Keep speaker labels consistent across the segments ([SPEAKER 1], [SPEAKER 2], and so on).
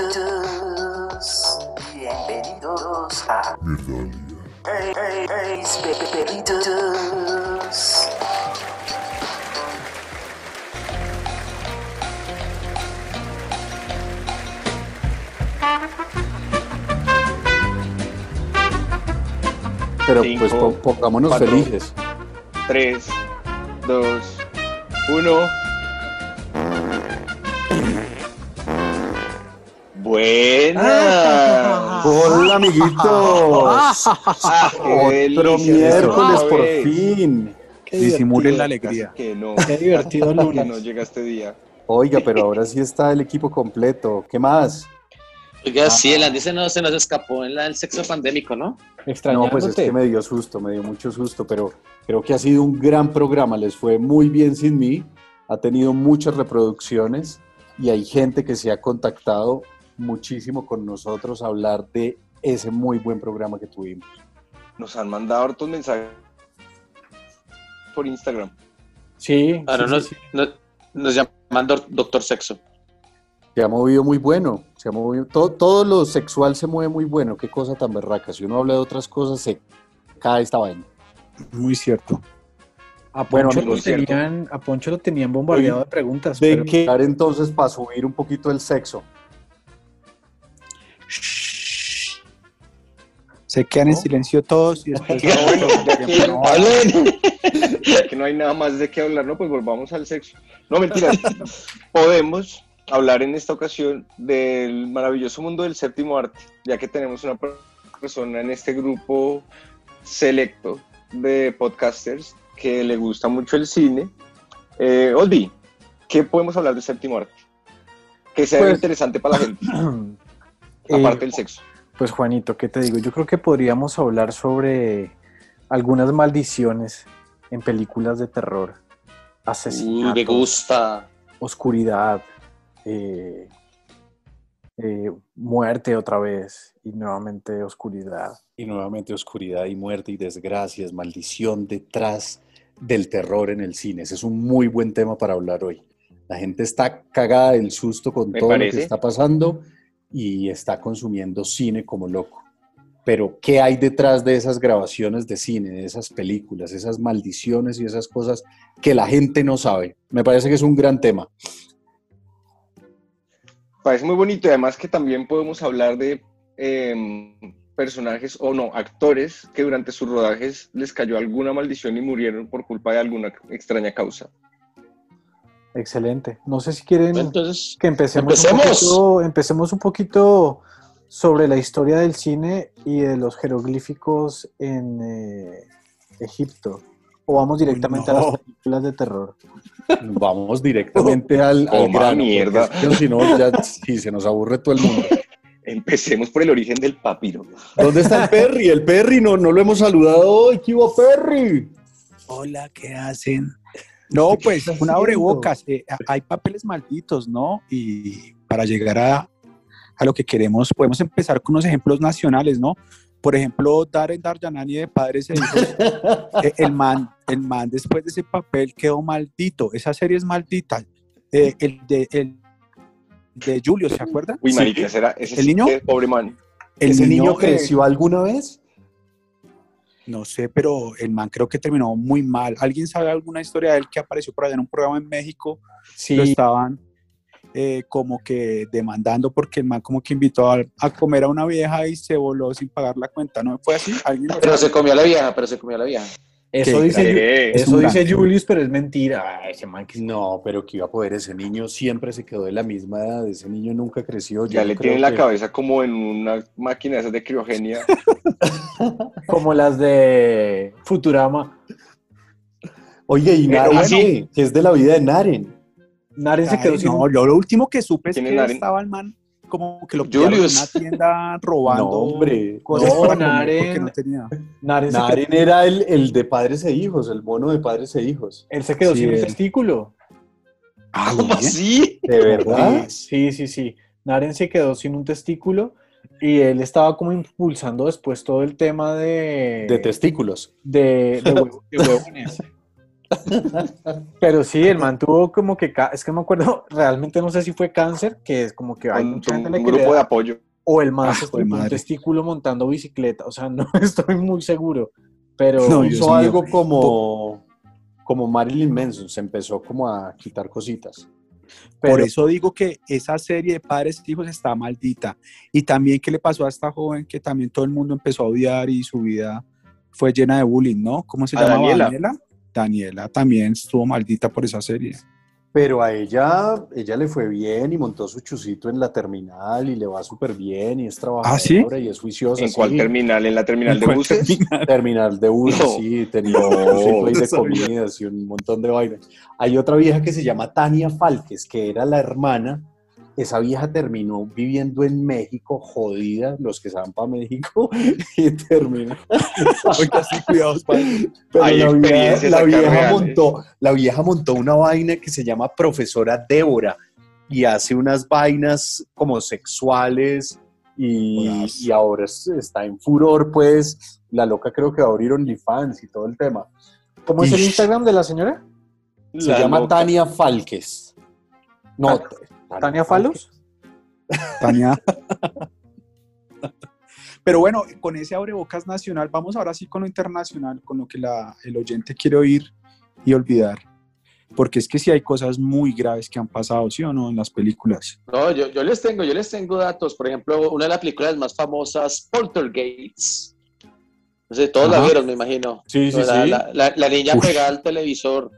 [SPEAKER 1] Bienvenidos, bienvenidos a Hey, hey, hey, Perritos.
[SPEAKER 2] Pero
[SPEAKER 3] Cinco,
[SPEAKER 2] pues po- pongámonos
[SPEAKER 3] cuatro.
[SPEAKER 2] felices.
[SPEAKER 3] 3, 2, 1. Buena.
[SPEAKER 2] Hola, amiguitos.
[SPEAKER 3] Ah,
[SPEAKER 2] Otro miércoles por fin.
[SPEAKER 4] Disimulen la alegría.
[SPEAKER 3] Que no,
[SPEAKER 5] Qué divertido lunes.
[SPEAKER 3] no llega este día.
[SPEAKER 2] Oiga, pero ahora sí está el equipo completo. ¿Qué más?
[SPEAKER 6] Oiga, sí, el Andy se nos, se nos escapó en la, el sexo pandémico, ¿no?
[SPEAKER 2] No,
[SPEAKER 5] Extrañándote.
[SPEAKER 2] pues es que me dio susto, me dio mucho susto, pero creo que ha sido un gran programa. Les fue muy bien sin mí. Ha tenido muchas reproducciones y hay gente que se ha contactado muchísimo con nosotros a hablar de ese muy buen programa que tuvimos.
[SPEAKER 3] Nos han mandado hartos mensajes por Instagram.
[SPEAKER 5] Sí,
[SPEAKER 6] Ahora
[SPEAKER 5] sí,
[SPEAKER 6] nos,
[SPEAKER 5] sí,
[SPEAKER 6] nos, nos llaman doc- doctor sexo.
[SPEAKER 2] Se ha movido muy bueno, se ha movido, todo, todo lo sexual se mueve muy bueno, qué cosa tan berraca. Si uno habla de otras cosas, se cae esta vaina.
[SPEAKER 4] Muy cierto.
[SPEAKER 5] A
[SPEAKER 2] Bueno,
[SPEAKER 5] Poncho,
[SPEAKER 3] amigos,
[SPEAKER 5] lo
[SPEAKER 3] cierto.
[SPEAKER 5] tenían, a Poncho lo tenían bombardeado de preguntas.
[SPEAKER 2] De
[SPEAKER 5] pero-
[SPEAKER 2] dar entonces para subir un poquito el sexo.
[SPEAKER 4] Se quedan en
[SPEAKER 2] ¿No?
[SPEAKER 4] silencio todos y después.
[SPEAKER 3] Ya, bueno, ya que-
[SPEAKER 4] No,
[SPEAKER 6] ¡Hablen!
[SPEAKER 3] Ya que no hay nada más de qué hablar, no, pues volvamos al sexo. No, mentira. Podemos hablar en esta ocasión del maravilloso mundo del séptimo arte, ya que tenemos una per- persona en este grupo selecto de podcasters que le gusta mucho el cine. Eh, Olvi, ¿qué podemos hablar del séptimo arte? Que sea
[SPEAKER 5] Pues-
[SPEAKER 3] interesante para la gente,
[SPEAKER 5] Eh,
[SPEAKER 3] aparte del sexo.
[SPEAKER 5] Pues Juanito, ¿qué te digo? Yo creo que podríamos hablar sobre algunas maldiciones en películas de terror.
[SPEAKER 6] Uy,
[SPEAKER 5] Asesinatos,
[SPEAKER 6] me gusta.
[SPEAKER 5] oscuridad, eh, eh, muerte otra vez y nuevamente oscuridad.
[SPEAKER 2] Y nuevamente oscuridad y muerte y desgracias, maldición detrás del terror en el cine. Ese es un muy buen tema para hablar hoy. La gente está cagada del susto con todo lo que está pasando y está consumiendo cine como loco. Pero, ¿qué hay detrás de esas grabaciones de cine, de esas películas, esas maldiciones y esas cosas que la gente no sabe? Me parece que es un gran tema.
[SPEAKER 3] Parece muy bonito y además que también podemos hablar de em, personajes o no, actores que durante sus rodajes les cayó alguna maldición y murieron por culpa de alguna extraña causa.
[SPEAKER 5] Excelente. No sé si quieren
[SPEAKER 6] Entonces,
[SPEAKER 5] que empecemos, Un
[SPEAKER 6] ¡Empecemos!
[SPEAKER 5] poquito, empecemos un poquito sobre la historia del cine y de los jeroglíficos en eh, Egipto. O vamos directamente a las películas de terror.
[SPEAKER 2] Vamos directamente al, al grano,
[SPEAKER 3] mierda.
[SPEAKER 2] porque es que si no, ya sí, se nos aburre todo el mundo.
[SPEAKER 3] Empecemos por el origen del papiro.
[SPEAKER 2] ¿Dónde está el Perry? El Perry no, no lo hemos saludado hoy. ¿Qué hubo, Perry?
[SPEAKER 4] Hola, ¿qué hacen? No,
[SPEAKER 5] ¿Qué
[SPEAKER 4] pues un abrebocas. eh, hay papeles malditos, ¿no? Y para llegar a, a lo que queremos, podemos empezar con unos ejemplos nacionales, ¿no? Por ejemplo, Darren Darjanani de Padres e Hijos. eh, el, man, el man después de ese papel quedó maldito. Esa serie es maldita. Eh, el, de, el de Julio, ¿se acuerdan?
[SPEAKER 3] Uy, marica, ese
[SPEAKER 4] ¿El niño?
[SPEAKER 3] pobre man.
[SPEAKER 4] El
[SPEAKER 2] ¿Ese niño, creció alguna vez?
[SPEAKER 4] No sé, pero el man creo que terminó muy mal. ¿Alguien sabe alguna historia de él que apareció por allá en un programa en México?
[SPEAKER 5] Sí,
[SPEAKER 4] Lo estaban eh, como que demandando porque el man como que invitó a, a comer a una vieja y se voló sin pagar la cuenta. ¿No fue así? ¿Alguien
[SPEAKER 6] pero
[SPEAKER 4] sabe?
[SPEAKER 6] se comió a la vieja, pero se comió a la vieja.
[SPEAKER 5] Eso
[SPEAKER 4] que-
[SPEAKER 5] dice,
[SPEAKER 3] Eh,
[SPEAKER 4] Es
[SPEAKER 5] eso dice Julius, pero es mentira. Ay, ese man que-
[SPEAKER 2] No, pero que iba a poder ese niño siempre se quedó de la misma edad. Ese niño nunca creció.
[SPEAKER 3] Ya le
[SPEAKER 2] creo
[SPEAKER 3] tienen la
[SPEAKER 2] que-
[SPEAKER 3] cabeza como en una máquina de esas de criogenia.
[SPEAKER 5] Como las de Futurama.
[SPEAKER 2] Oye, y
[SPEAKER 3] Pero
[SPEAKER 2] Naren,
[SPEAKER 3] bueno.
[SPEAKER 2] ¿qué? ¿Qué es de la vida de Naren?
[SPEAKER 5] Naren se
[SPEAKER 4] Ay,
[SPEAKER 5] quedó sin
[SPEAKER 4] no, yo lo último que supe es
[SPEAKER 3] ¿Quién es
[SPEAKER 4] que
[SPEAKER 3] Naren?
[SPEAKER 4] estaba el man como que lo pillaron en una tienda robando
[SPEAKER 2] No, hombre.
[SPEAKER 4] cosas
[SPEAKER 5] No,
[SPEAKER 4] para
[SPEAKER 5] Naren.
[SPEAKER 4] porque no tenía.
[SPEAKER 5] Naren se quedó-
[SPEAKER 2] Naren era el, el de padres e hijos, el mono de padres e hijos.
[SPEAKER 5] él se quedó
[SPEAKER 4] Sí,
[SPEAKER 5] sin un
[SPEAKER 4] él.
[SPEAKER 5] testículo.
[SPEAKER 4] Ah,
[SPEAKER 6] ¿Cómo
[SPEAKER 4] bien.
[SPEAKER 6] así?
[SPEAKER 2] ¿De verdad?
[SPEAKER 5] Sí, sí, sí. Naren se quedó sin un testículo y él estaba como impulsando después todo el tema de...
[SPEAKER 2] De testículos.
[SPEAKER 5] de, de de huevones. Pero sí, el man tuvo como que, es que me acuerdo, realmente no sé si fue cáncer, que es como que hay mucha gente
[SPEAKER 3] un
[SPEAKER 5] que le
[SPEAKER 3] grupo
[SPEAKER 5] da,
[SPEAKER 3] de apoyo.
[SPEAKER 5] o el man
[SPEAKER 4] Ah,
[SPEAKER 5] se un testículo montando bicicleta, o sea, no estoy muy seguro, pero
[SPEAKER 4] No, Dios
[SPEAKER 2] Hizo
[SPEAKER 4] mío.
[SPEAKER 2] algo como, como Marilyn Manson, se empezó como a quitar cositas.
[SPEAKER 4] Por eso digo que esa serie de padres e hijos está maldita. Y también qué le pasó a esta joven que también todo el mundo empezó a odiar y su vida fue llena de bullying, ¿no? ¿Cómo se llama?
[SPEAKER 3] Daniela.
[SPEAKER 4] Daniela. Daniela también estuvo maldita por esa serie.
[SPEAKER 2] Pero a ella, ella le fue bien y montó su chucito en la terminal y le va súper bien y es trabajadora
[SPEAKER 4] ¿Ah, sí?
[SPEAKER 2] y es juiciosa.
[SPEAKER 3] ¿En cuál terminal? ¿En la terminal
[SPEAKER 4] ¿En
[SPEAKER 3] de buses?
[SPEAKER 4] terminal?
[SPEAKER 2] Terminal de bus,
[SPEAKER 3] No.
[SPEAKER 2] sí, tenía un
[SPEAKER 3] No,
[SPEAKER 2] ahí
[SPEAKER 4] no
[SPEAKER 2] de comidas y un montón de vainas. Hay otra vieja que se llama Tania Falques, que era la hermana. Esa vieja terminó viviendo en México, jodida, los que se van para México, y terminó.
[SPEAKER 4] Oiga, sí, cuidados.
[SPEAKER 2] Pero
[SPEAKER 3] Hay
[SPEAKER 2] la vieja, la montó, la vieja montó una vaina que se llama Profesora Débora y hace unas vainas como sexuales y, y ahora es- está en furor, pues la loca creo que va a abrir OnlyFans y todo el tema.
[SPEAKER 5] ¿cómo es el. Instagram de la señora?
[SPEAKER 2] Se
[SPEAKER 3] La
[SPEAKER 2] llama
[SPEAKER 3] loca.
[SPEAKER 2] Tania Falques. No,
[SPEAKER 5] Ta- ¿Tania Falos?
[SPEAKER 4] Tania. Pero bueno, con ese abrebocas nacional, vamos ahora sí con lo internacional, con lo que la- el oyente quiere oír y olvidar. Porque es que sí hay cosas muy graves que han pasado, ¿sí o no? En las películas.
[SPEAKER 6] No, yo, yo les tengo, yo les tengo datos. Por ejemplo, una de las películas más famosas, Poltergeist. No sé, todos la vieron, me imagino.
[SPEAKER 2] Sí, sí,
[SPEAKER 6] la,
[SPEAKER 2] sí.
[SPEAKER 6] la- la- la niña
[SPEAKER 4] Uf.
[SPEAKER 6] pegada al televisor.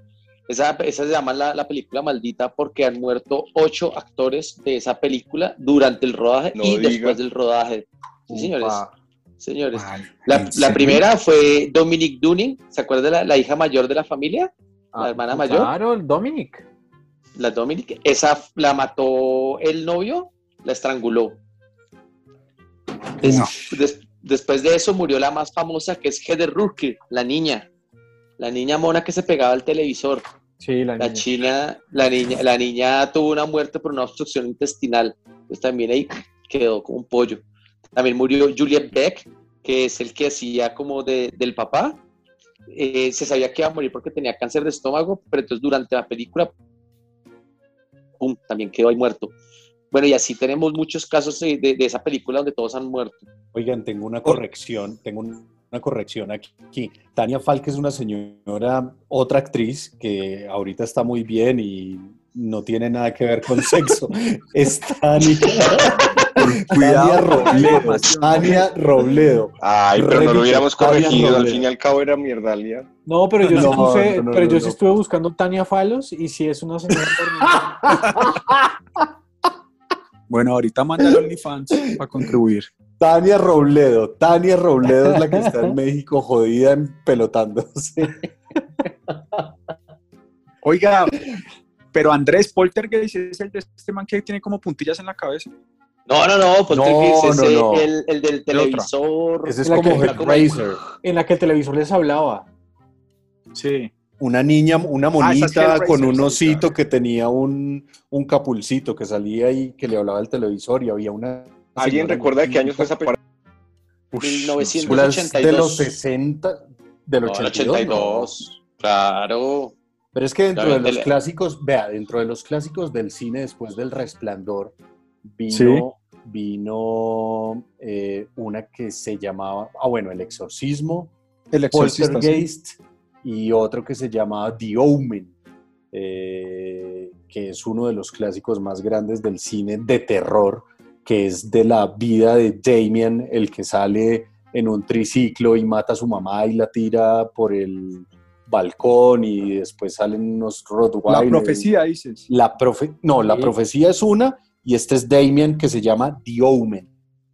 [SPEAKER 6] Esa, esa se llama la, la película maldita porque han muerto ocho actores de esa película durante el rodaje
[SPEAKER 3] No
[SPEAKER 6] y
[SPEAKER 3] diga.
[SPEAKER 6] después del rodaje. Sí, señores.
[SPEAKER 2] Upa.
[SPEAKER 6] Señores. La, primera fue Dominic Dunning, ¿se acuerda de la, la hija mayor de la familia?
[SPEAKER 5] Ah,
[SPEAKER 6] La hermana mayor.
[SPEAKER 5] Claro, el Dominic.
[SPEAKER 6] La Dominic. Esa la mató el novio, la estranguló.
[SPEAKER 4] No.
[SPEAKER 6] des- después de eso murió la más famosa que es Heather Rourke, la niña. La niña mona que se pegaba al televisor.
[SPEAKER 5] Sí, la
[SPEAKER 6] La
[SPEAKER 5] niña.
[SPEAKER 6] china, la niña, la niña tuvo una muerte por una obstrucción intestinal. Pues también ahí quedó como un pollo. También murió Juliet Beck, que es el que hacía como de- del papá. Eh, se sabía que iba a morir porque tenía cáncer de estómago, pero entonces durante la película, ¡pum! también quedó ahí muerto. Bueno, y así tenemos muchos casos de, de- de esa película donde todos han muerto.
[SPEAKER 2] Oigan, tengo una corrección, tengo un- una corrección aquí. Tania Falque es una señora, otra actriz que ahorita está muy bien y no tiene nada que ver con sexo. Es Tania,
[SPEAKER 4] Cuidado
[SPEAKER 2] Tania Robledo. Tania Robledo.
[SPEAKER 3] Ay, pero no lo hubiéramos corregido. Al fin y al cabo era mierdalia.
[SPEAKER 5] No, pero yo sí
[SPEAKER 2] No,
[SPEAKER 5] puse-
[SPEAKER 2] no, no,
[SPEAKER 5] pero
[SPEAKER 2] no,
[SPEAKER 5] yo
[SPEAKER 2] no.
[SPEAKER 5] sí estuve buscando Tania Falos y sí es una señora.
[SPEAKER 4] Bueno, ahorita manda el OnlyFans para contribuir.
[SPEAKER 2] Tania Robledo. Tania Robledo es la que está en México jodida en pelotándose.
[SPEAKER 4] Oiga, pero Andrés Poltergeist es el de este man que tiene como puntillas en la cabeza.
[SPEAKER 6] No, no, no, pues
[SPEAKER 2] No,
[SPEAKER 6] ese,
[SPEAKER 2] no, no.
[SPEAKER 6] El, el del televisor.
[SPEAKER 2] Ese es como Hellraiser.
[SPEAKER 5] en la que el televisor les hablaba.
[SPEAKER 4] Sí.
[SPEAKER 2] Una niña, una
[SPEAKER 4] Ah, es
[SPEAKER 2] monita con un
[SPEAKER 4] sí,
[SPEAKER 2] osito
[SPEAKER 4] claro.
[SPEAKER 2] que tenía un, un capulcito que salía y que le hablaba al televisor y había una...
[SPEAKER 3] ¿Alguien recuerda de qué años fue esa película?
[SPEAKER 2] Ush,
[SPEAKER 6] 1982.
[SPEAKER 2] película es de los 60, del
[SPEAKER 6] No, el
[SPEAKER 2] 82.
[SPEAKER 6] 82. Claro.
[SPEAKER 2] Pero es que dentro
[SPEAKER 6] Claro,
[SPEAKER 2] de los clásicos, vea, dentro de los clásicos del cine después del Resplandor, vino,
[SPEAKER 4] Sí.
[SPEAKER 2] vino eh, una que se llamaba, ah bueno, El Exorcismo,
[SPEAKER 4] El exorcista. sí.
[SPEAKER 2] Poltergeist y otro que se llamaba The Omen, eh, que es uno de los clásicos más grandes del cine de terror, que es de la vida de Damien, el que sale en un triciclo y mata a su mamá y la tira por el balcón y después salen unos
[SPEAKER 4] La
[SPEAKER 2] Rottweilers.
[SPEAKER 4] profecía, dices.
[SPEAKER 2] La profe no, la
[SPEAKER 5] Sí.
[SPEAKER 2] profecía es una y este es Damien que se llama The Omen.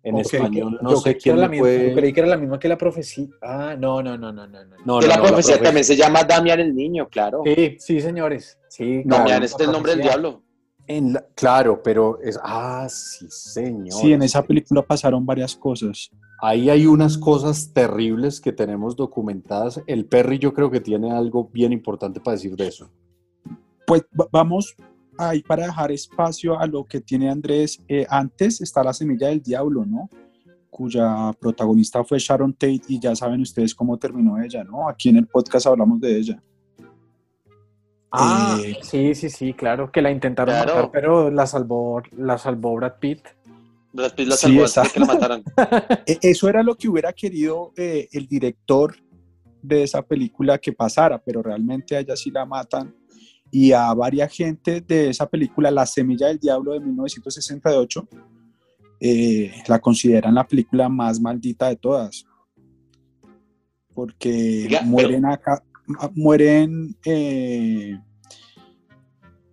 [SPEAKER 2] En español no
[SPEAKER 5] yo
[SPEAKER 2] sé quién
[SPEAKER 5] la yo creí que era la misma que la profecía. Ah, no, no, no, no, no. no.
[SPEAKER 2] No,
[SPEAKER 6] la
[SPEAKER 2] no,
[SPEAKER 6] profecía
[SPEAKER 2] profe-
[SPEAKER 6] también se llama Damián el Niño, claro.
[SPEAKER 5] Sí, sí, señores. Sí,
[SPEAKER 2] No,
[SPEAKER 6] Damián
[SPEAKER 5] claro,
[SPEAKER 6] es
[SPEAKER 5] la
[SPEAKER 6] el nombre del diablo.
[SPEAKER 2] En la- claro, pero es. Ah, sí, señor.
[SPEAKER 4] Sí, en esa película pasaron varias cosas.
[SPEAKER 2] Ahí hay unas cosas terribles que tenemos documentadas. El Perry, yo creo que tiene algo bien importante para decir de eso.
[SPEAKER 4] Pues va- vamos ahí para dejar espacio a lo que tiene Andrés. Eh, antes está La Semilla del Diablo, ¿no? Cuya protagonista fue Sharon Tate y ya saben ustedes cómo terminó ella, ¿no? Aquí en el podcast hablamos de ella.
[SPEAKER 5] Ah,
[SPEAKER 4] Eh,
[SPEAKER 5] sí, sí, sí, claro, que la intentaron
[SPEAKER 6] Claro.
[SPEAKER 5] matar, pero la salvó, la salvó Brad Pitt.
[SPEAKER 6] Brad Pitt la
[SPEAKER 4] Sí,
[SPEAKER 6] salvó antes de
[SPEAKER 4] exacto.
[SPEAKER 6] que la mataran.
[SPEAKER 4] E- Eso era lo que hubiera querido eh, el director de esa película que pasara, pero realmente a ella sí la matan. Y a varias gente de esa película, La Semilla del Diablo de 1968, eh, la consideran la película más maldita de todas. Porque mueren acá, mueren eh,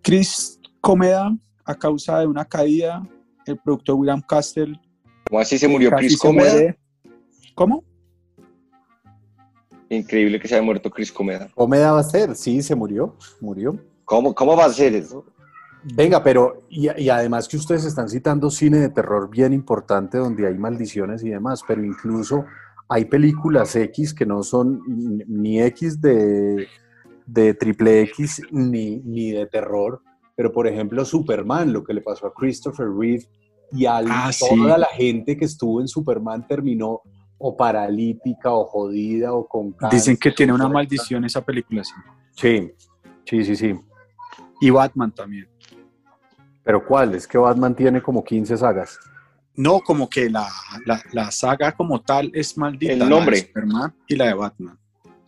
[SPEAKER 4] Chris Comeda a causa de una caída, el productor William Castle
[SPEAKER 3] ¿Cómo así se murió Chris
[SPEAKER 4] se
[SPEAKER 3] Comeda?
[SPEAKER 4] muere. ¿Cómo?
[SPEAKER 3] Increíble que se haya muerto Chris Comeda.
[SPEAKER 2] Comeda va a ser, sí, se murió, murió.
[SPEAKER 3] ¿Cómo, cómo va a ser eso?
[SPEAKER 2] Venga, pero y, y además que ustedes están citando cine de terror bien importante donde hay maldiciones y demás, pero incluso hay películas X que no son ni- X de, de triple X ni, ni de terror, pero por ejemplo Superman, lo que le pasó a Christopher Reeve y a
[SPEAKER 4] Ah, sí.
[SPEAKER 2] toda la gente que estuvo en Superman terminó o paralítica o jodida o con
[SPEAKER 4] Dicen que
[SPEAKER 2] cáncer,
[SPEAKER 4] tiene una maldición esa película, sí.
[SPEAKER 2] Sí, sí, sí, sí.
[SPEAKER 4] Y Batman también.
[SPEAKER 2] Pero ¿cuál? Es que Batman tiene como 15 sagas.
[SPEAKER 4] No, como que la, la, la saga como tal es maldita.
[SPEAKER 3] El
[SPEAKER 4] la de
[SPEAKER 3] nombre.
[SPEAKER 4] Superman y la de Batman.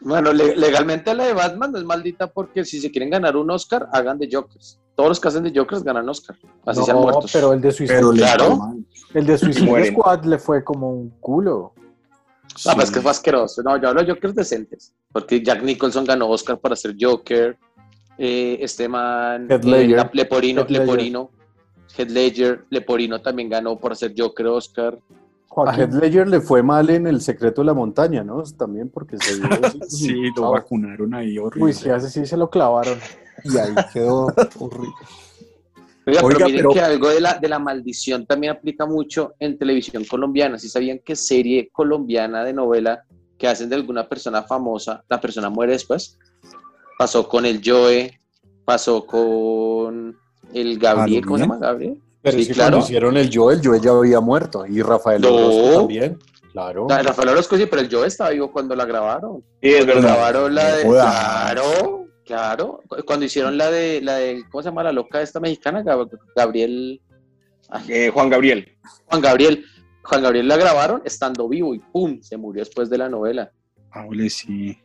[SPEAKER 6] Bueno, le- legalmente la de Batman no es maldita porque si se quieren ganar un Oscar, hagan de Jokers. Todos los que hacen de Jokers ganan Oscar. Así sean
[SPEAKER 5] No,
[SPEAKER 6] muertos.
[SPEAKER 5] pero el de Suicide,
[SPEAKER 6] Claro.
[SPEAKER 5] el de Suicide. Squad le fue como un culo.
[SPEAKER 6] No, pero es que fue asqueroso. No, yo hablo de Jokers decentes. Porque Jack Nicholson ganó Oscar para ser Joker. Eh, este man, eh, la- Leporino. Leporino, Heath Ledger, Leporino también ganó por ser Joker Oscar.
[SPEAKER 2] A Heath Ledger le fue mal en El secreto de la montaña, ¿no? También porque se dio...
[SPEAKER 4] Sí, lo vacunaron ahí horrible.
[SPEAKER 5] uy, sí, hace sí se lo clavaron.
[SPEAKER 2] Y ahí quedó horrible.
[SPEAKER 6] Oiga,
[SPEAKER 4] Oiga,
[SPEAKER 6] pero miren
[SPEAKER 4] pero-
[SPEAKER 6] que algo de la, de la maldición también aplica mucho en televisión colombiana. Si sabían que serie colombiana de novela que hacen de alguna persona famosa, la persona muere después? Pasó con el Joe, pasó con el Gabriel, ¿cómo se llama Gabriel?
[SPEAKER 2] Pero
[SPEAKER 6] Sí,
[SPEAKER 2] es que
[SPEAKER 6] claro.
[SPEAKER 2] cuando hicieron el Joel, Joel ya había muerto. Y Rafael
[SPEAKER 6] No.
[SPEAKER 2] Orozco también. Claro.
[SPEAKER 6] La- Rafael Orozco sí, pero el Joe estaba vivo cuando la grabaron.
[SPEAKER 3] Sí, es
[SPEAKER 6] Cuando
[SPEAKER 3] verdad.
[SPEAKER 6] grabaron la de. Claro, claro. Cu- Cuando hicieron la de, la de. ¿Cómo se llama la loca esta mexicana? Gab- Gabriel.
[SPEAKER 3] Eh, Juan Gabriel.
[SPEAKER 6] Juan Gabriel. Juan Gabriel la grabaron estando vivo y ¡pum! Se murió después de la novela.
[SPEAKER 4] Ah, ole, sí.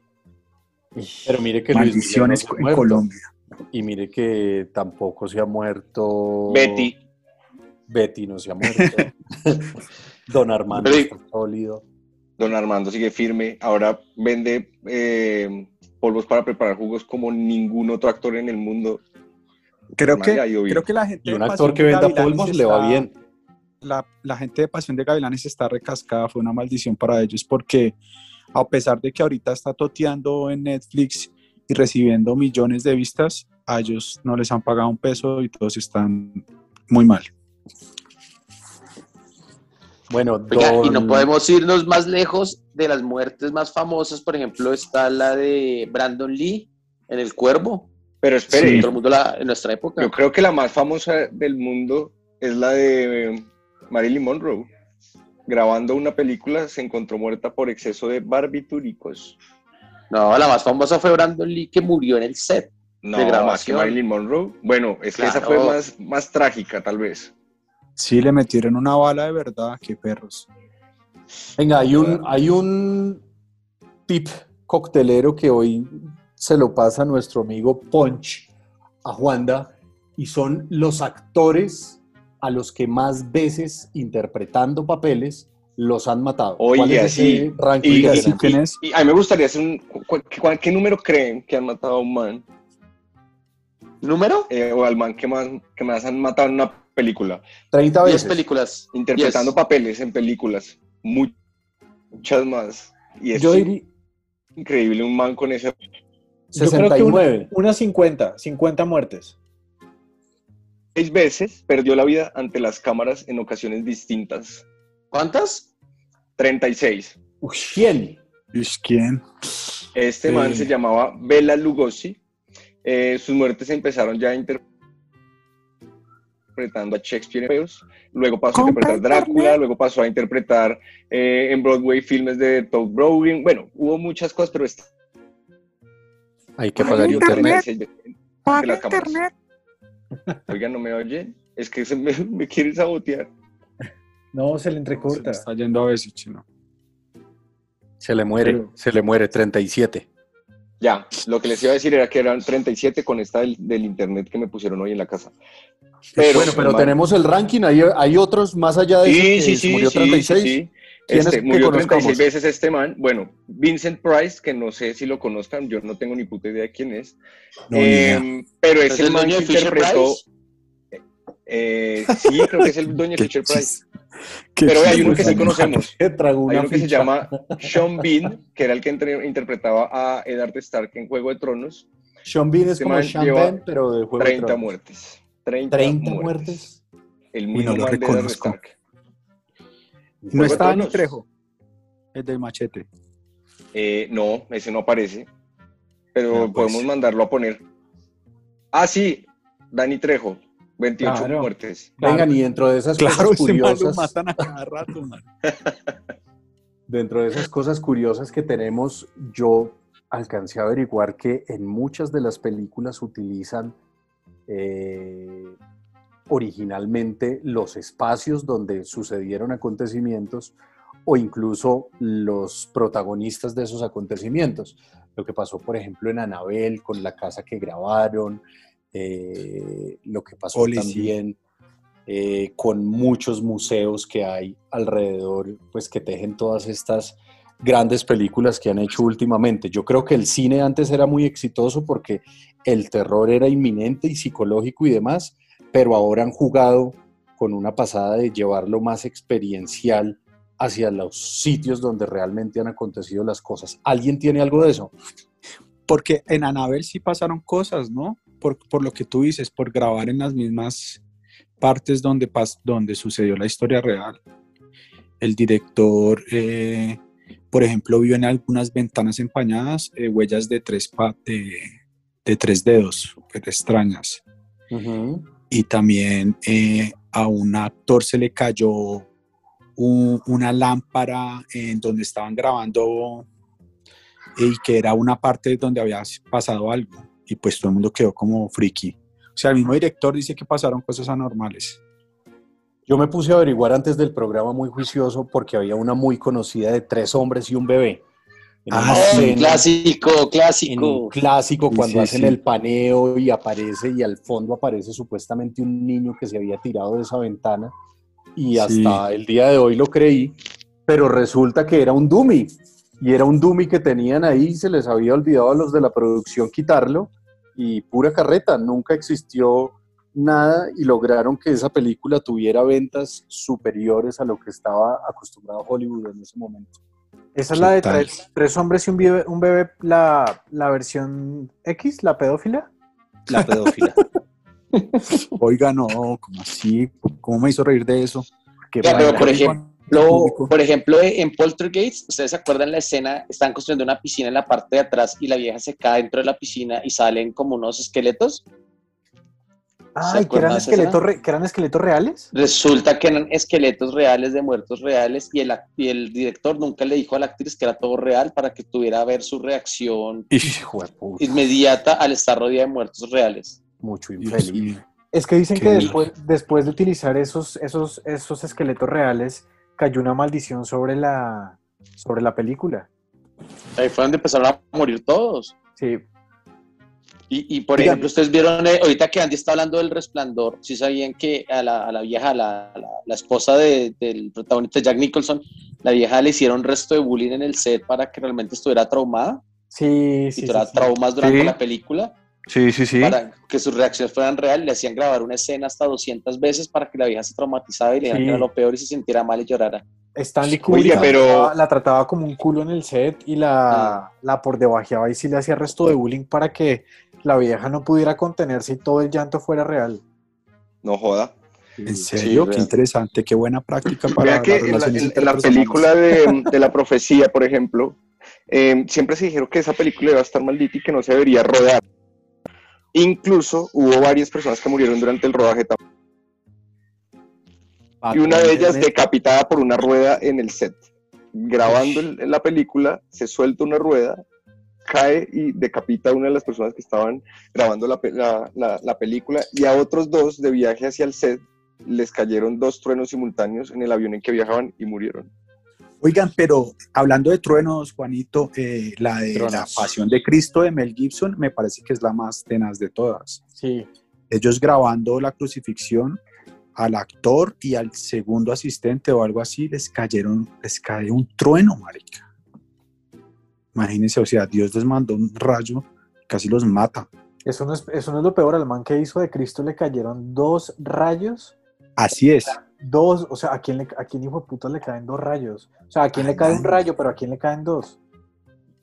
[SPEAKER 2] Pero mire que Luis
[SPEAKER 4] Maldiciones
[SPEAKER 2] ha
[SPEAKER 4] en. Colombia.
[SPEAKER 2] Y mire que tampoco se ha muerto...
[SPEAKER 3] Betty.
[SPEAKER 2] Betty no se ha muerto. Don Armando
[SPEAKER 6] Pero-
[SPEAKER 2] está sólido.
[SPEAKER 3] Don Armando sigue firme. Ahora vende eh, polvos para preparar jugos como ningún otro actor en el mundo.
[SPEAKER 4] Creo que, creo que la gente
[SPEAKER 2] Y un
[SPEAKER 4] de
[SPEAKER 2] actor
[SPEAKER 4] Pasión
[SPEAKER 2] que
[SPEAKER 4] de
[SPEAKER 2] venda
[SPEAKER 4] Gavilanes
[SPEAKER 2] polvos le va
[SPEAKER 4] está-
[SPEAKER 2] bien.
[SPEAKER 4] La, la gente de Pasión de Gavilanes está recascada, fue una maldición para ellos porque a pesar de que ahorita está toteando en Netflix y recibiendo millones de vistas, a ellos no les han pagado un peso y todos están muy mal.
[SPEAKER 2] Bueno,
[SPEAKER 6] Oiga, y no podemos irnos más lejos de las muertes más famosas. Por ejemplo, está la de Brandon Lee en El Cuervo.
[SPEAKER 3] Pero espere,
[SPEAKER 6] Todo el mundo la, en nuestra época.
[SPEAKER 3] yo creo que la más famosa del mundo es la de eh, Marilyn Monroe. Grabando una película se encontró muerta por exceso de barbitúricos.
[SPEAKER 6] No, la más famosa fue Brandon Lee que murió en el set.
[SPEAKER 3] No,
[SPEAKER 6] De
[SPEAKER 3] más que
[SPEAKER 6] grabación.
[SPEAKER 3] Marilyn Monroe. Bueno, es que esa fue más, más trágica, tal vez.
[SPEAKER 4] Sí, le metieron una bala de verdad, qué perros.
[SPEAKER 2] Venga, hay un, hay un tip coctelero que hoy se lo pasa a nuestro amigo Punch, a Juanda, y son los actores a los que más veces interpretando papeles los han matado.
[SPEAKER 3] Oye,
[SPEAKER 2] ¿Cuál es
[SPEAKER 3] así. Y-
[SPEAKER 4] ¿Así
[SPEAKER 2] tienen?
[SPEAKER 4] quién es?
[SPEAKER 3] Y a mí me gustaría hacer un... ¿Qué número creen que han matado a un man?
[SPEAKER 6] ¿Número?
[SPEAKER 3] Eh, o al man que más, que más han matado en una película.
[SPEAKER 2] 30
[SPEAKER 6] 10
[SPEAKER 2] veces.
[SPEAKER 6] películas.
[SPEAKER 3] Interpretando
[SPEAKER 6] Yes.
[SPEAKER 3] papeles en películas. Mu- Muchas más. Y es
[SPEAKER 2] Yo diría
[SPEAKER 3] increíble un man con ese...
[SPEAKER 5] Yo creo que una-
[SPEAKER 2] 69.
[SPEAKER 5] unas 50, 50 muertes.
[SPEAKER 3] Seis veces perdió la vida ante las cámaras en ocasiones distintas.
[SPEAKER 6] ¿Cuántas?
[SPEAKER 3] 36.
[SPEAKER 2] Uy, 100.
[SPEAKER 4] Ish, ¿Quién?
[SPEAKER 3] Este man se llamaba Bela Lugosi. Eh, sus muertes empezaron ya interpretando a Shakespeare en. Luego pasó a interpretar Drácula, luego pasó a interpretar eh, en Broadway filmes de Todd Browning. Bueno, hubo muchas cosas, pero este
[SPEAKER 2] Hay que pagar internet.
[SPEAKER 4] internet.
[SPEAKER 3] Oiga, ¿no me oye? Es que se me, me quiere sabotear.
[SPEAKER 5] No, se le
[SPEAKER 4] Se
[SPEAKER 5] entrecorta.
[SPEAKER 4] está yendo a veces, chino.
[SPEAKER 2] Se le muere,
[SPEAKER 5] Pero-
[SPEAKER 2] se le muere 37.
[SPEAKER 3] Ya, lo que les iba a decir era que eran 37 con esta del, del internet que me pusieron hoy en la casa. Pero,
[SPEAKER 2] bueno, pero
[SPEAKER 3] hermano,
[SPEAKER 2] tenemos el ranking, hay, hay otros más allá de ese
[SPEAKER 3] Sí,
[SPEAKER 2] que
[SPEAKER 3] sí,
[SPEAKER 2] se
[SPEAKER 3] sí,
[SPEAKER 2] murió
[SPEAKER 3] sí,
[SPEAKER 2] 36.
[SPEAKER 3] sí, sí.
[SPEAKER 2] ¿Quiénes
[SPEAKER 3] Este, murió
[SPEAKER 2] conozcamos?
[SPEAKER 3] 36 veces este man. Bueno, Vincent Price, que no sé si lo conozcan, yo no tengo ni puta idea de quién es.
[SPEAKER 4] No,
[SPEAKER 3] Eh,
[SPEAKER 4] idea.
[SPEAKER 3] pero es
[SPEAKER 6] ¿Es
[SPEAKER 3] el
[SPEAKER 6] el
[SPEAKER 3] man
[SPEAKER 6] dueño
[SPEAKER 3] que interpretó.
[SPEAKER 6] Price?
[SPEAKER 3] eh, sí, creo que es el dueño de Fisher Price. Pero hay uno que sí conocemos. Hay uno que se llama Sean Bean, que era el que interpretaba a Eddard Stark en Juego de Tronos.
[SPEAKER 2] Sean Bean es
[SPEAKER 3] Este
[SPEAKER 2] como Sean Ben, pero de Juego de
[SPEAKER 3] 30
[SPEAKER 2] Tronos.
[SPEAKER 3] muertes. 30,
[SPEAKER 2] 30
[SPEAKER 3] muertes. El mismo
[SPEAKER 4] no lo
[SPEAKER 3] de
[SPEAKER 4] reconozco.
[SPEAKER 3] Stark.
[SPEAKER 4] No
[SPEAKER 3] de
[SPEAKER 4] Dani
[SPEAKER 3] Tronos.
[SPEAKER 4] Trejo. El del machete.
[SPEAKER 3] Eh, no, ese no aparece. Pero
[SPEAKER 4] Ya, pues.
[SPEAKER 3] podemos mandarlo a poner. Ah, sí, Dani Trejo, 28
[SPEAKER 5] Claro.
[SPEAKER 3] muertes.
[SPEAKER 2] Vengan, y dentro de esas
[SPEAKER 4] Claro,
[SPEAKER 2] cosas curiosas,
[SPEAKER 4] matan a cada rato, man.
[SPEAKER 2] dentro de esas cosas curiosas que tenemos, yo alcancé a averiguar que en muchas de las películas utilizan eh, originalmente los espacios donde sucedieron acontecimientos o incluso los protagonistas de esos acontecimientos. Lo que pasó, por ejemplo, en Anabel con la casa que grabaron, eh, lo que pasó también eh, con muchos museos que hay alrededor, pues que tejen todas estas grandes películas que han hecho últimamente. Yo creo que el cine antes era muy exitoso porque el terror era inminente y psicológico y demás, pero ahora han jugado con una pasada de llevarlo más experiencial hacia los sitios donde realmente han acontecido las cosas. ¿Alguien tiene algo de eso?
[SPEAKER 4] Porque en Anabel sí pasaron cosas, ¿no? Por, por lo que tú dices, por grabar en las mismas partes donde, pas- donde sucedió la historia real. El director, eh, por ejemplo, vio en algunas ventanas empañadas eh, huellas de tres, pa- de, de tres dedos, súper extrañas. Y también eh, a un actor se le cayó un- una lámpara en donde estaban grabando y que era una parte donde había pasado algo y pues todo el mundo quedó como friki. O sea, el mismo director dice que pasaron cosas anormales.
[SPEAKER 2] Yo me puse a averiguar antes del programa muy juicioso porque había una muy conocida de tres hombres y un bebé.
[SPEAKER 4] Ah,
[SPEAKER 2] escena,
[SPEAKER 6] clásico,
[SPEAKER 2] en un
[SPEAKER 6] clásico.
[SPEAKER 2] clásico
[SPEAKER 4] Sí,
[SPEAKER 2] cuando
[SPEAKER 4] sí,
[SPEAKER 2] hacen
[SPEAKER 4] sí.
[SPEAKER 2] el paneo y aparece y al fondo aparece supuestamente un niño que se había tirado de esa ventana y
[SPEAKER 4] Sí.
[SPEAKER 2] hasta el día de hoy lo creí, pero resulta que era un dummy y era un dummy que tenían ahí, se les había olvidado a los de la producción quitarlo y pura carreta, nunca existió nada y lograron que esa película tuviera ventas superiores a lo que estaba acostumbrado Hollywood en ese momento.
[SPEAKER 5] Esa es
[SPEAKER 4] ¿Qué
[SPEAKER 5] la de tres, tres hombres y un bebé, un bebé la, la versión X, la pedófila.
[SPEAKER 2] La pedófila.
[SPEAKER 4] Oiga, no, ¿cómo así? ¿Cómo me hizo reír de eso?
[SPEAKER 2] Qué
[SPEAKER 6] Ya, pero por ejemplo, Por ejemplo, en Poltergeist, ¿ustedes se acuerdan la escena? Están construyendo una piscina en la parte de atrás y la vieja se cae dentro de la piscina y salen como unos esqueletos.
[SPEAKER 5] Ay, que eran, esqueletos re- que eran esqueletos reales.
[SPEAKER 6] Resulta que eran esqueletos reales de muertos reales y el, act- y el director nunca le dijo a la actriz que era todo real para que tuviera a ver su reacción
[SPEAKER 2] Hijo de puta,
[SPEAKER 6] inmediata al estar rodeada de muertos reales.
[SPEAKER 2] mucho infeliz.
[SPEAKER 5] Es que dicen
[SPEAKER 4] Qué
[SPEAKER 5] que después, después de utilizar esos, esos, esos esqueletos reales, cayó una maldición sobre la, sobre la película.
[SPEAKER 6] Ahí fue donde empezaron a morir todos.
[SPEAKER 5] Sí,
[SPEAKER 6] Y, y, por ejemplo, ustedes vieron, eh, ahorita que Andy está hablando del resplandor, si sabían que a la, a la vieja, a la, a la, la esposa de- del protagonista Jack Nicholson, la vieja le hicieron resto de bullying en el set para que realmente estuviera traumada
[SPEAKER 5] sí,
[SPEAKER 6] y
[SPEAKER 5] sí. sí,
[SPEAKER 6] tuviera
[SPEAKER 5] sí.
[SPEAKER 6] traumas durante
[SPEAKER 2] Sí.
[SPEAKER 6] la película,
[SPEAKER 2] Sí, sí, sí.
[SPEAKER 6] para que sus reacciones fueran reales. Le hacían grabar una escena hasta 200 veces para que la vieja se traumatizara y le dijera
[SPEAKER 5] Sí.
[SPEAKER 6] que era lo peor y se sintiera mal y llorara.
[SPEAKER 5] Stanley Kubrick
[SPEAKER 3] pero-
[SPEAKER 5] la trataba como un culo en el set y la, la por debajeaba y sí le hacía resto de bullying para que la vieja no pudiera contenerse y todo el llanto fuera real.
[SPEAKER 3] No joda.
[SPEAKER 4] En serio, qué
[SPEAKER 3] real.
[SPEAKER 4] interesante, qué buena práctica para
[SPEAKER 3] Vea que en la, en- la película de, de la profecía, por ejemplo, eh, siempre se dijeron que esa película iba a estar maldita y que no se debería rodar. Incluso hubo varias personas que murieron durante el rodaje también. Y una de ellas decapitada por una rueda en el set. Grabando el- la película, se suelta una rueda, cae y decapita a una de las personas que estaban grabando la, pe- la- la- la película y a otros dos de viaje hacia el set les cayeron dos truenos simultáneos en el avión en que viajaban y murieron.
[SPEAKER 4] Oigan, pero hablando de truenos, Juanito, eh, la de
[SPEAKER 2] Truenos.
[SPEAKER 4] la Pasión de Cristo de Mel Gibson me parece que es la más tenaz de todas.
[SPEAKER 5] Sí.
[SPEAKER 4] Ellos grabando la crucifixión al actor y al segundo asistente o algo así les cayeron, les cae un trueno, marica. Imagínense, o sea, Dios les mandó un rayo, casi los mata.
[SPEAKER 5] Eso no, es, eso no es lo peor. Al man que hizo de Cristo le cayeron dos rayos.
[SPEAKER 4] Así es.
[SPEAKER 5] Dos, o sea, ¿a quién, le, a quién hijo de puta le caen dos rayos? O sea, ¿a quién le
[SPEAKER 4] Ay,
[SPEAKER 5] cae un rayo, pero a quién le caen dos?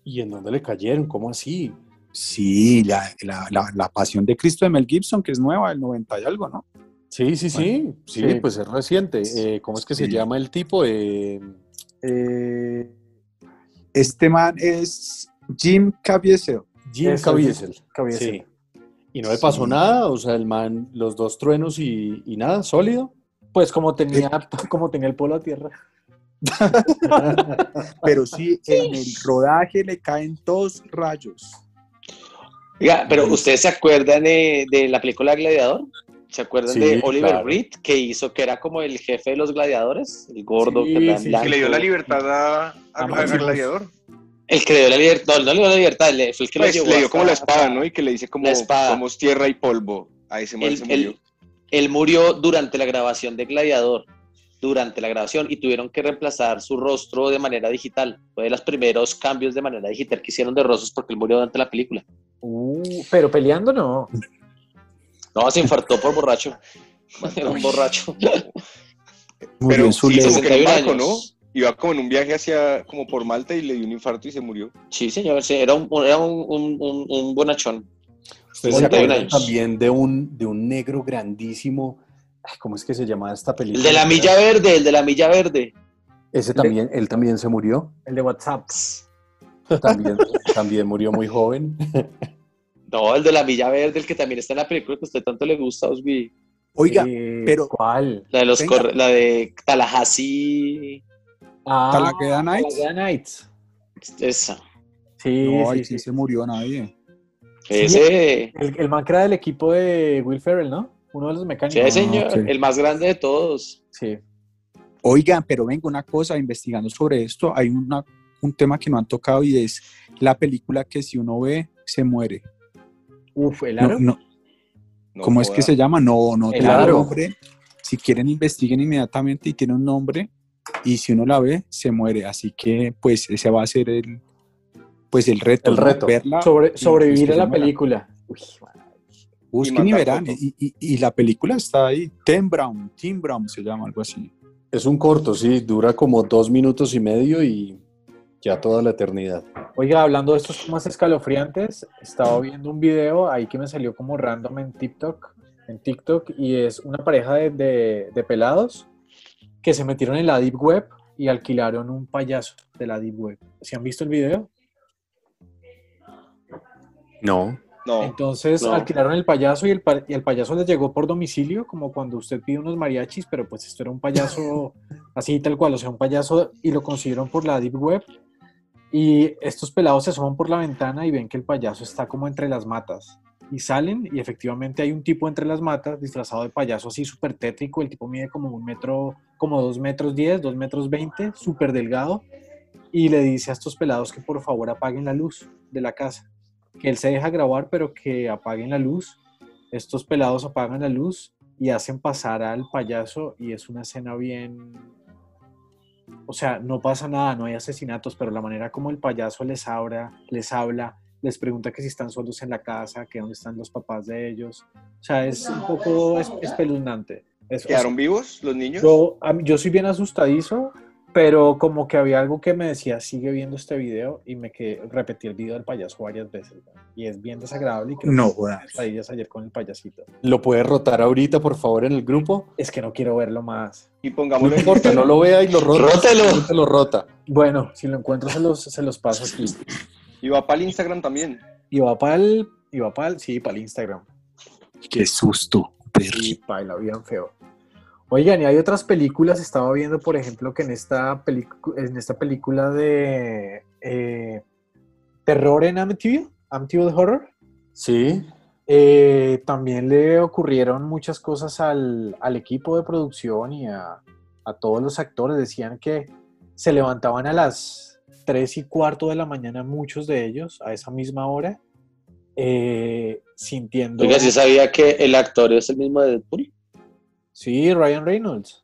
[SPEAKER 2] ¿Y en dónde le cayeron? ¿Cómo así?
[SPEAKER 4] Sí, la, la, la, la Pasión de Cristo de Mel Gibson, que es nueva, del 90 y algo, ¿no?
[SPEAKER 2] Sí, sí, sí. Sí,
[SPEAKER 5] Sí.
[SPEAKER 2] pues es reciente. Eh, ¿Cómo es que se llama el tipo? Eh,
[SPEAKER 5] Eh,
[SPEAKER 4] Este man es Jim Caviezel.
[SPEAKER 2] Jim
[SPEAKER 5] Eso,
[SPEAKER 2] Caviezel.
[SPEAKER 5] Caviezel.
[SPEAKER 2] Sí. Y no le pasó
[SPEAKER 4] Sí.
[SPEAKER 2] nada, o sea, el man, los dos truenos y, y nada, sólido.
[SPEAKER 5] Pues como tenía, como tenía el polo a tierra.
[SPEAKER 4] Pero sí, en el rodaje le caen dos rayos.
[SPEAKER 6] Oiga, pero ¿ustedes se acuerdan de, de la película Gladiador? ¿Se acuerdan
[SPEAKER 2] Sí,
[SPEAKER 6] de Oliver
[SPEAKER 2] claro.
[SPEAKER 6] Reed, que hizo que era como el jefe de los gladiadores? El gordo,
[SPEAKER 5] Sí,
[SPEAKER 6] que era
[SPEAKER 5] sí,
[SPEAKER 6] blanco.
[SPEAKER 3] Que le dio la libertad a, a- a- al gladiador.
[SPEAKER 6] El que le dio la libertad, no, no le dio la libertad, le- fue el que lo
[SPEAKER 3] Pues,
[SPEAKER 6] llevó
[SPEAKER 3] le dio
[SPEAKER 6] hasta-
[SPEAKER 3] como la espada, ¿no? Y que le dice como somos tierra y polvo. A ese man
[SPEAKER 6] Él,
[SPEAKER 3] se murió.
[SPEAKER 6] él- él murió durante la grabación de Gladiador, durante la grabación, y tuvieron que reemplazar su rostro de manera digital. Fue de los primeros cambios de manera digital que hicieron de rostros porque él murió durante la película.
[SPEAKER 5] Uh, pero peleando no.
[SPEAKER 6] No, se infartó por borracho. Era un borracho.
[SPEAKER 4] Murió
[SPEAKER 3] Pero
[SPEAKER 4] en su
[SPEAKER 3] sí, como que en un
[SPEAKER 6] 61
[SPEAKER 3] barco, ¿no? Iba como en un viaje hacia, como por Malta y le dio un infarto y se murió.
[SPEAKER 6] Sí, señor, sí, era un, era un, un, un- un bonachón.
[SPEAKER 2] Ustedes se
[SPEAKER 6] 61
[SPEAKER 2] acuerdan
[SPEAKER 6] años.
[SPEAKER 2] también de un, de un negro grandísimo. Ay, ¿Cómo es que se llama esta película?
[SPEAKER 6] El de la milla verde, el de la milla verde.
[SPEAKER 2] Ese también, él también se murió.
[SPEAKER 5] El de WhatsApp.
[SPEAKER 2] También, también murió muy joven.
[SPEAKER 6] No, el de la milla verde, el que también está en la película que a usted tanto le gusta, Osby.
[SPEAKER 4] Oiga,
[SPEAKER 5] Eh,
[SPEAKER 4] pero-
[SPEAKER 5] ¿Cuál?
[SPEAKER 6] La de los la de Tallahassee.
[SPEAKER 5] Ah,
[SPEAKER 4] Nights.
[SPEAKER 6] Esa.
[SPEAKER 5] Sí,
[SPEAKER 4] No,
[SPEAKER 5] sí,
[SPEAKER 4] ahí sí
[SPEAKER 5] sí.
[SPEAKER 4] se murió nadie.
[SPEAKER 6] Ese.
[SPEAKER 5] El, el man que era del equipo de Will Ferrell, ¿no? Uno de los
[SPEAKER 6] Sí,
[SPEAKER 5] mecánicos.
[SPEAKER 6] señor.
[SPEAKER 4] ok.
[SPEAKER 6] El más grande de todos.
[SPEAKER 5] Sí.
[SPEAKER 4] Oigan, pero vengo una cosa, investigando sobre esto, hay una, un tema que no han tocado y es la película que si uno ve, se muere.
[SPEAKER 5] Uf, el aro.
[SPEAKER 4] no,
[SPEAKER 3] No
[SPEAKER 4] ¿Cómo es
[SPEAKER 3] joda.
[SPEAKER 4] que se llama? No, no
[SPEAKER 5] El
[SPEAKER 4] tiene un
[SPEAKER 5] Aro.
[SPEAKER 4] nombre. Si quieren, investiguen inmediatamente y tiene un nombre. Y si uno la ve, se muere. Así que, pues, ese va a ser el, pues, el reto.
[SPEAKER 2] El
[SPEAKER 4] ¿no?
[SPEAKER 2] reto.
[SPEAKER 4] Verla.
[SPEAKER 5] Sobre-
[SPEAKER 4] y,
[SPEAKER 5] sobrevivir a la película. Uy.
[SPEAKER 4] Busquen y,
[SPEAKER 3] matar
[SPEAKER 4] verán. Y, y- y la película está ahí. Tim Brown, Tim Brown se llama, algo así.
[SPEAKER 2] Es un corto, sí, dura como dos minutos y medio y ya toda la eternidad.
[SPEAKER 5] Oiga, hablando de estos temas escalofriantes, estaba viendo un video ahí que me salió como random en TikTok, en TikTok y es una pareja de, de- de pelados que se metieron en la Deep Web y alquilaron un payaso de la Deep Web. ¿Se han visto el video?
[SPEAKER 2] No.
[SPEAKER 3] No,
[SPEAKER 5] Entonces
[SPEAKER 6] No.
[SPEAKER 5] alquilaron el payaso y el, pa- y el payaso les llegó por domicilio, como cuando usted pide unos mariachis, pero pues esto era un payaso así tal cual, o sea, un payaso y lo consiguieron por la Deep Web. Y estos pelados se asoman por la ventana y ven que el payaso está como entre las matas. Y salen y efectivamente hay un tipo entre las matas disfrazado de payaso así súper tétrico. El tipo mide como un metro, como dos metros diez, dos metros veinte, súper delgado. Y le dice a estos pelados que por favor apaguen la luz de la casa que él se deja grabar, pero que apaguen la luz. Estos pelados apagan la luz y hacen pasar al payaso y es una escena bien... O sea, no pasa nada, no hay asesinatos, pero la manera como el payaso les habla, les habla, les pregunta que si están solos en la casa, que dónde están los papás de ellos. O sea, es un poco es- espeluznante. Es- o sea,
[SPEAKER 3] ¿Quedaron vivos los niños?
[SPEAKER 5] yo, yo soy bien asustadizo, pero como que había algo que me decía, sigue viendo este video, y me quedé, repetí el video del payaso varias veces. ¿no? Y es bien desagradable y creo
[SPEAKER 4] No
[SPEAKER 5] que ayer con el payasito.
[SPEAKER 2] ¿Lo puedes rotar ahorita, por favor, en el grupo?
[SPEAKER 5] Es que no quiero verlo más.
[SPEAKER 3] Y
[SPEAKER 2] No
[SPEAKER 3] pongámoslo en
[SPEAKER 2] importa, no lo vea y lo rota.
[SPEAKER 6] Rótelo.
[SPEAKER 2] simplemente lo rota.
[SPEAKER 5] Bueno, si lo encuentro se los, se los paso aquí.
[SPEAKER 3] Y va para el Instagram también.
[SPEAKER 5] Y va para el, y va para el, sí, para el Instagram.
[SPEAKER 4] Qué susto.
[SPEAKER 5] Y baila bien feo. Oigan, y hay otras películas, estaba viendo, por ejemplo, que en esta, en esta película de eh, terror en Amityville, Amityville Horror.
[SPEAKER 2] Sí,
[SPEAKER 5] Eh, también le ocurrieron muchas cosas al, al equipo de producción y a, a todos los actores. Decían que se levantaban a las 3 y cuarto de la mañana, muchos de ellos, a esa misma hora, eh, sintiendo...
[SPEAKER 6] Oiga, ¿sí sabía que el actor es el mismo de Deadpool?
[SPEAKER 5] Sí, Ryan Reynolds.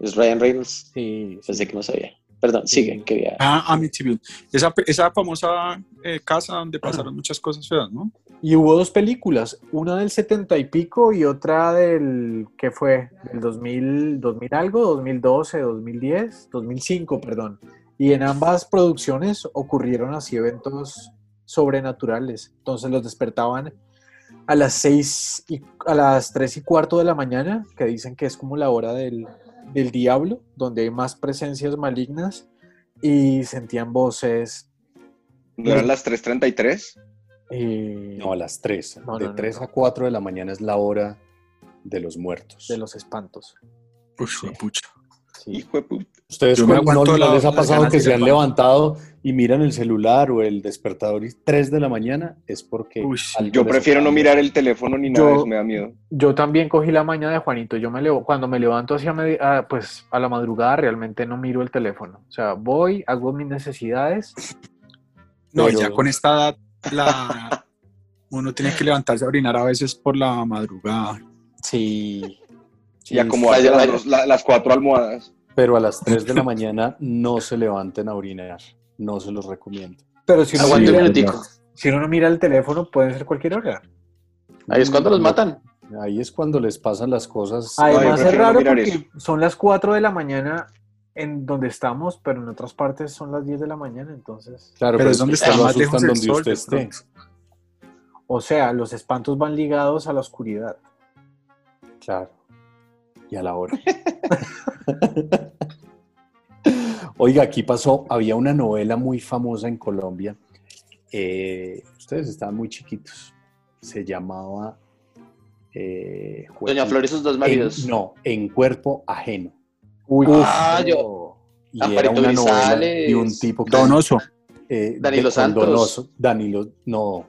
[SPEAKER 6] Es Ryan Reynolds.
[SPEAKER 5] Sí, sí.
[SPEAKER 6] Pensé que no sabía. Perdón,
[SPEAKER 5] Sí.
[SPEAKER 6] sigue, quería.
[SPEAKER 4] Ah, Amityville. Esa, esa famosa eh, casa donde pasaron muchas cosas feas, ¿no?
[SPEAKER 5] Y hubo dos películas, una del 70 y pico y otra del, ¿qué fue? Del 2000, 2000 algo, 2012, 2010, 2005, perdón. Y en ambas producciones ocurrieron así eventos sobrenaturales. Entonces los despertaban a las 6 y a las 3 y cuarto de la mañana, que dicen que es como la hora del, del diablo, donde hay más presencias malignas y sentían voces.
[SPEAKER 3] ¿No eran las 3.33?
[SPEAKER 5] eh,
[SPEAKER 2] no, a las 3.
[SPEAKER 5] No,
[SPEAKER 2] de
[SPEAKER 5] no, no,
[SPEAKER 2] 3
[SPEAKER 5] no.
[SPEAKER 2] a 4 de la mañana es la hora de los muertos.
[SPEAKER 5] de los espantos.
[SPEAKER 4] Uf, pucha.
[SPEAKER 5] Sí.
[SPEAKER 3] Hijo de puta.
[SPEAKER 2] ¿Ustedes no, les ha pasado que se han levantado y miran el celular o el despertador y 3 de la mañana? Es porque
[SPEAKER 4] Uy,
[SPEAKER 3] Yo prefiero no mirar el teléfono ni nada,
[SPEAKER 5] Yo-
[SPEAKER 3] eso me da miedo.
[SPEAKER 5] Yo también cogí la maña de Juanito. Yo me levo, cuando me levanto hacia pues a la madrugada realmente no miro el teléfono. O sea, voy, hago mis necesidades.
[SPEAKER 4] No,
[SPEAKER 2] Pero-
[SPEAKER 4] ya con esta edad, la... uno tiene que levantarse a orinar a veces por la madrugada.
[SPEAKER 5] Sí.
[SPEAKER 3] Y acomodar las, la- cuatro almohadas.
[SPEAKER 2] Pero a las 3 de la mañana no se levanten a orinar. No se los recomiendo.
[SPEAKER 5] Pero si uno,
[SPEAKER 6] Aguante
[SPEAKER 5] mira, el- si uno no mira el teléfono, puede ser cualquier hora.
[SPEAKER 6] Ahí es cuando los matan.
[SPEAKER 2] Ahí es cuando les pasan las cosas.
[SPEAKER 5] Además es raro porque
[SPEAKER 3] eso.
[SPEAKER 5] son las 4 de la mañana en donde estamos, pero en otras partes son las 10 de la mañana, entonces.
[SPEAKER 2] Claro,
[SPEAKER 4] Pero
[SPEAKER 2] pero,
[SPEAKER 4] es donde está más lejos
[SPEAKER 2] donde
[SPEAKER 4] sol,
[SPEAKER 2] usted esté.
[SPEAKER 5] O sea, los espantos van ligados a la oscuridad.
[SPEAKER 2] Claro. Y a la hora. Oiga, aquí pasó, había una novela muy famosa en Colombia. eh, ustedes estaban muy chiquitos. Se llamaba... eh,
[SPEAKER 6] Doña Flor y sus dos maridos.
[SPEAKER 2] En- no, En Cuerpo Ajeno.
[SPEAKER 5] Uy,
[SPEAKER 6] Ah, yo.
[SPEAKER 2] Y
[SPEAKER 6] Amparito
[SPEAKER 2] era una novela de un tipo que...
[SPEAKER 4] Donoso.
[SPEAKER 2] eh,
[SPEAKER 6] Danilo Santos.
[SPEAKER 2] Donoso. Danilo, no,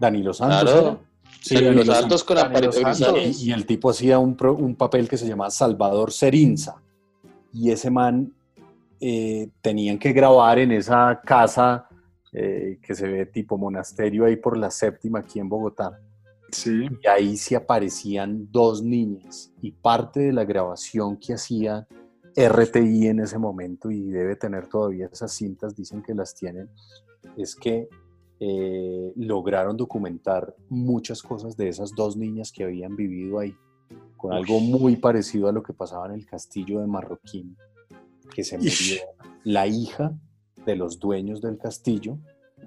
[SPEAKER 2] Danilo Santos.
[SPEAKER 6] Claro.
[SPEAKER 2] Sí,
[SPEAKER 6] Danilo
[SPEAKER 2] Danilo
[SPEAKER 6] Santos con
[SPEAKER 5] Danilo Santos.
[SPEAKER 2] Y, y el tipo hacía un, pro- un papel que se llamaba Salvador Serinza. Y ese man eh, tenían que grabar en esa casa eh, que se ve tipo monasterio ahí por la séptima aquí en Bogotá.
[SPEAKER 4] Sí.
[SPEAKER 2] Y ahí se aparecían dos niñas. Y parte de la grabación que hacía RTI en ese momento, y debe tener todavía esas cintas, dicen que las tienen, es que eh, lograron documentar muchas cosas de esas dos niñas que habían vivido ahí, con algo muy parecido a lo que pasaba en el castillo de Marroquín, que se murió
[SPEAKER 4] Ish.
[SPEAKER 2] la hija de los dueños del castillo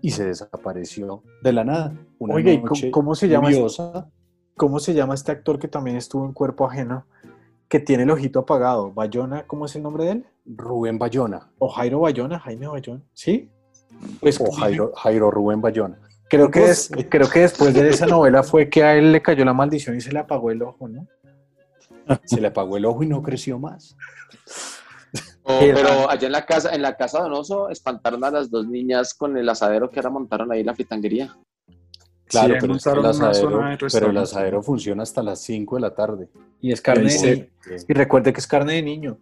[SPEAKER 2] y se desapareció de la nada. Una
[SPEAKER 5] Oiga, ¿y cómo-
[SPEAKER 2] noche
[SPEAKER 5] cómo se llama este-
[SPEAKER 2] lluviosa.
[SPEAKER 5] ¿Cómo se llama este actor que también estuvo en cuerpo ajeno? Que tiene el ojito apagado. Bayona, ¿cómo es el nombre de él?
[SPEAKER 2] Rubén Bayona,
[SPEAKER 5] O Jairo Bayona, Jaime Bayona. ¿Sí? Pues
[SPEAKER 2] o Jairo, Jairo Rubén Bayona.
[SPEAKER 5] creo, que
[SPEAKER 2] No
[SPEAKER 5] es,
[SPEAKER 2] sé.
[SPEAKER 5] creo que después de esa novela fue que a él le cayó la maldición y se le apagó el ojo, ¿no?
[SPEAKER 2] Se le apagó el ojo y no creció más.
[SPEAKER 6] Oh, pero allá en la casa, en la casa de Donoso, espantaron a las dos niñas con el asadero que ahora montaron ahí en la fritanguería.
[SPEAKER 2] Claro,
[SPEAKER 4] Sí,
[SPEAKER 2] pero, es que el asadero, pero el asadero funciona hasta las 5 de la tarde.
[SPEAKER 5] Y es carne de
[SPEAKER 4] Sí.
[SPEAKER 5] niño. Y recuerde que es carne de niño.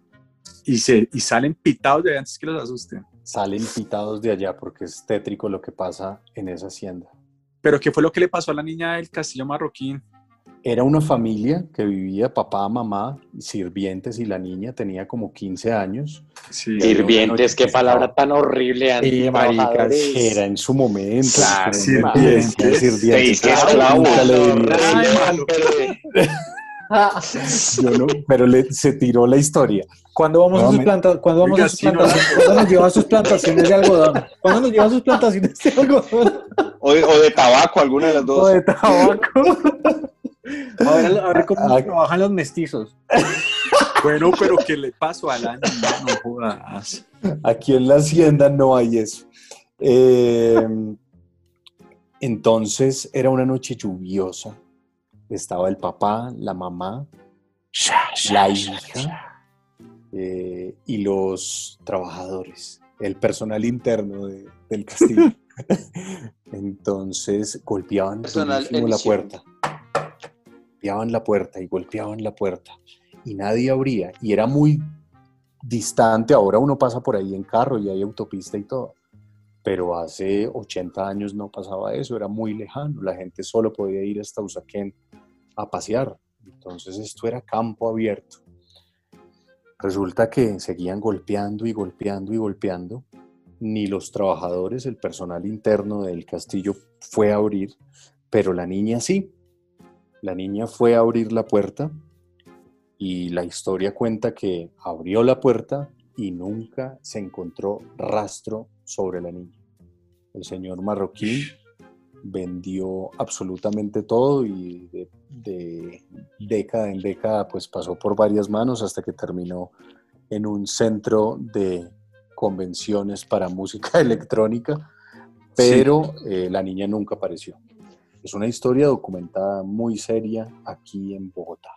[SPEAKER 4] Y, se, y salen pitados de antes que los asusten.
[SPEAKER 2] Salen pitados de allá porque es tétrico lo que pasa en esa hacienda.
[SPEAKER 4] Pero ¿qué fue lo que le pasó a la niña del castillo marroquín?
[SPEAKER 2] Era una familia que vivía papá, mamá, sirvientes y la niña tenía como 15 años.
[SPEAKER 4] Sí.
[SPEAKER 6] Sirvientes, qué palabra tan horrible.
[SPEAKER 5] Sí, maricas.
[SPEAKER 2] Era en su momento.
[SPEAKER 5] Claro,
[SPEAKER 4] sirvientes.
[SPEAKER 2] sirvientes.
[SPEAKER 3] Seis
[SPEAKER 2] Claro,
[SPEAKER 3] esclavos.
[SPEAKER 2] nunca Yo no, pero le- se tiró la historia.
[SPEAKER 5] ¿Cuándo vamos, a sus planta- ¿cuándo vamos a sus plantaciones? ¿Cuándo nos llevan sus plantaciones de algodón? ¿Cuándo nos llevan sus plantaciones de algodón?
[SPEAKER 3] O de, o de tabaco, alguna de las
[SPEAKER 5] O
[SPEAKER 3] dos.
[SPEAKER 5] de tabaco. A ver, a ver cómo
[SPEAKER 2] Ah.
[SPEAKER 5] trabajan los mestizos.
[SPEAKER 4] Bueno, pero ¿qué le pasó a la niña? No jodas.
[SPEAKER 2] Aquí en la hacienda no hay eso. Eh, entonces era una noche lluviosa. Estaba el papá, la mamá, la hija eh, y los trabajadores, el personal interno de- del castillo. Entonces golpeaban la puerta. Golpeaban la puerta y golpeaban la puerta. Y nadie abría. Y era muy distante. Ahora uno pasa por ahí en carro y hay autopista y todo. Pero hace 80 años no pasaba eso. Era muy lejano. La gente solo podía ir hasta Usaquén a pasear. Entonces esto era campo abierto. Resulta que seguían golpeando y golpeando y golpeando. Ni los trabajadores, el personal interno del castillo fue a abrir, pero la niña sí. La niña fue a abrir la puerta y la historia cuenta que abrió la puerta y nunca se encontró rastro sobre la niña. El señor marroquí vendió absolutamente todo y de, de década en década pues pasó por varias manos hasta que terminó en un centro de convenciones para música electrónica, pero eh, la niña nunca apareció. Es una historia documentada muy seria aquí en Bogotá.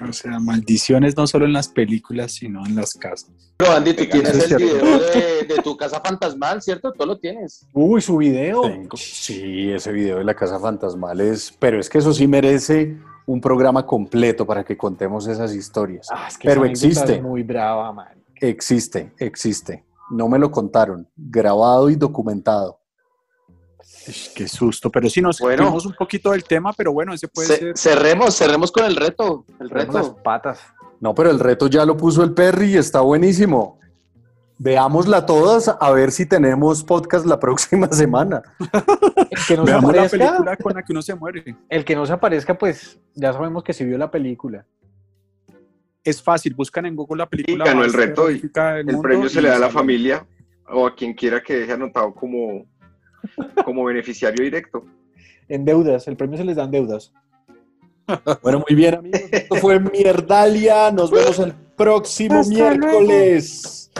[SPEAKER 4] O sea, maldiciones no solo en las películas, sino en las casas.
[SPEAKER 6] Pero Andy, tú tienes el
[SPEAKER 4] cierto.
[SPEAKER 6] video de, de tu casa fantasmal, ¿cierto? Tú lo tienes.
[SPEAKER 5] Uy, su video.
[SPEAKER 2] Tengo- Sí, ese video de la Casa Fantasmal es, pero es que eso sí merece un programa completo para que contemos esas historias.
[SPEAKER 5] Ah, es que
[SPEAKER 2] Pero existe.
[SPEAKER 5] es muy brava, man.
[SPEAKER 2] Existe, existe. No me lo contaron, grabado y documentado.
[SPEAKER 4] Qué susto, pero sí nos
[SPEAKER 6] Bueno.
[SPEAKER 4] fuimos un poquito del tema, pero bueno, ese puede ser.
[SPEAKER 6] cerremos, cerremos con el reto. El
[SPEAKER 5] Tenemos las
[SPEAKER 6] reto.
[SPEAKER 5] patas.
[SPEAKER 2] No, pero el reto ya lo puso el Perry y está buenísimo. Veámosla todas a ver si tenemos podcast la próxima semana.
[SPEAKER 5] El que no se
[SPEAKER 4] Veamos la
[SPEAKER 5] aparezca,
[SPEAKER 4] película con la que uno se muere.
[SPEAKER 5] el que no se aparezca, pues ya sabemos que sí vio la película.
[SPEAKER 4] Es fácil, buscan en Google la película.
[SPEAKER 3] ganó
[SPEAKER 4] más
[SPEAKER 3] el reto y El premio se
[SPEAKER 4] y
[SPEAKER 3] le da a la familia o a quien quiera que deje anotado como, como beneficiario directo.
[SPEAKER 5] En deudas, el premio se les dan deudas.
[SPEAKER 2] Bueno, muy bien, amigos. Esto fue Mierdalia. Nos vemos el próximo
[SPEAKER 4] Hasta
[SPEAKER 2] miércoles.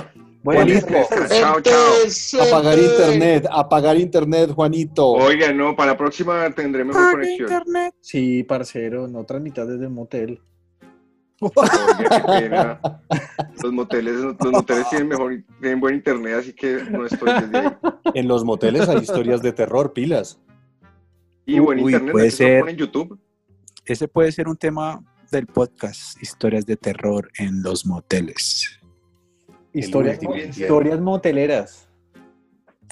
[SPEAKER 5] Noches.
[SPEAKER 3] Chao, chao.
[SPEAKER 2] apagar internet, apagar internet, Juanito.
[SPEAKER 3] Oiga, no, para la próxima tendré mejor conexión.
[SPEAKER 4] internet.
[SPEAKER 5] Sí, parcero, no transmitas desde el motel.
[SPEAKER 3] Oiga. Los moteles, los moteles tienen mejor, tienen buen internet, así que no estoy desde ahí.
[SPEAKER 2] En los moteles hay historias de terror, pilas.
[SPEAKER 3] Y buen
[SPEAKER 4] Uy,
[SPEAKER 3] internet,
[SPEAKER 4] puede ser.
[SPEAKER 3] en YouTube.
[SPEAKER 4] Ese puede ser un tema del podcast, historias de terror en los moteles.
[SPEAKER 5] Historias, historias moteleras.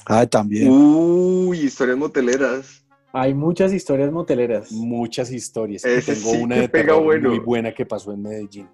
[SPEAKER 4] Ah, también.
[SPEAKER 3] Uy, historias moteleras.
[SPEAKER 5] Hay muchas historias moteleras.
[SPEAKER 2] Muchas historias.
[SPEAKER 3] Ese
[SPEAKER 2] tengo
[SPEAKER 3] sí
[SPEAKER 2] una
[SPEAKER 3] que
[SPEAKER 2] de
[SPEAKER 3] pega
[SPEAKER 2] terror
[SPEAKER 3] bueno.
[SPEAKER 2] muy buena que pasó en Medellín.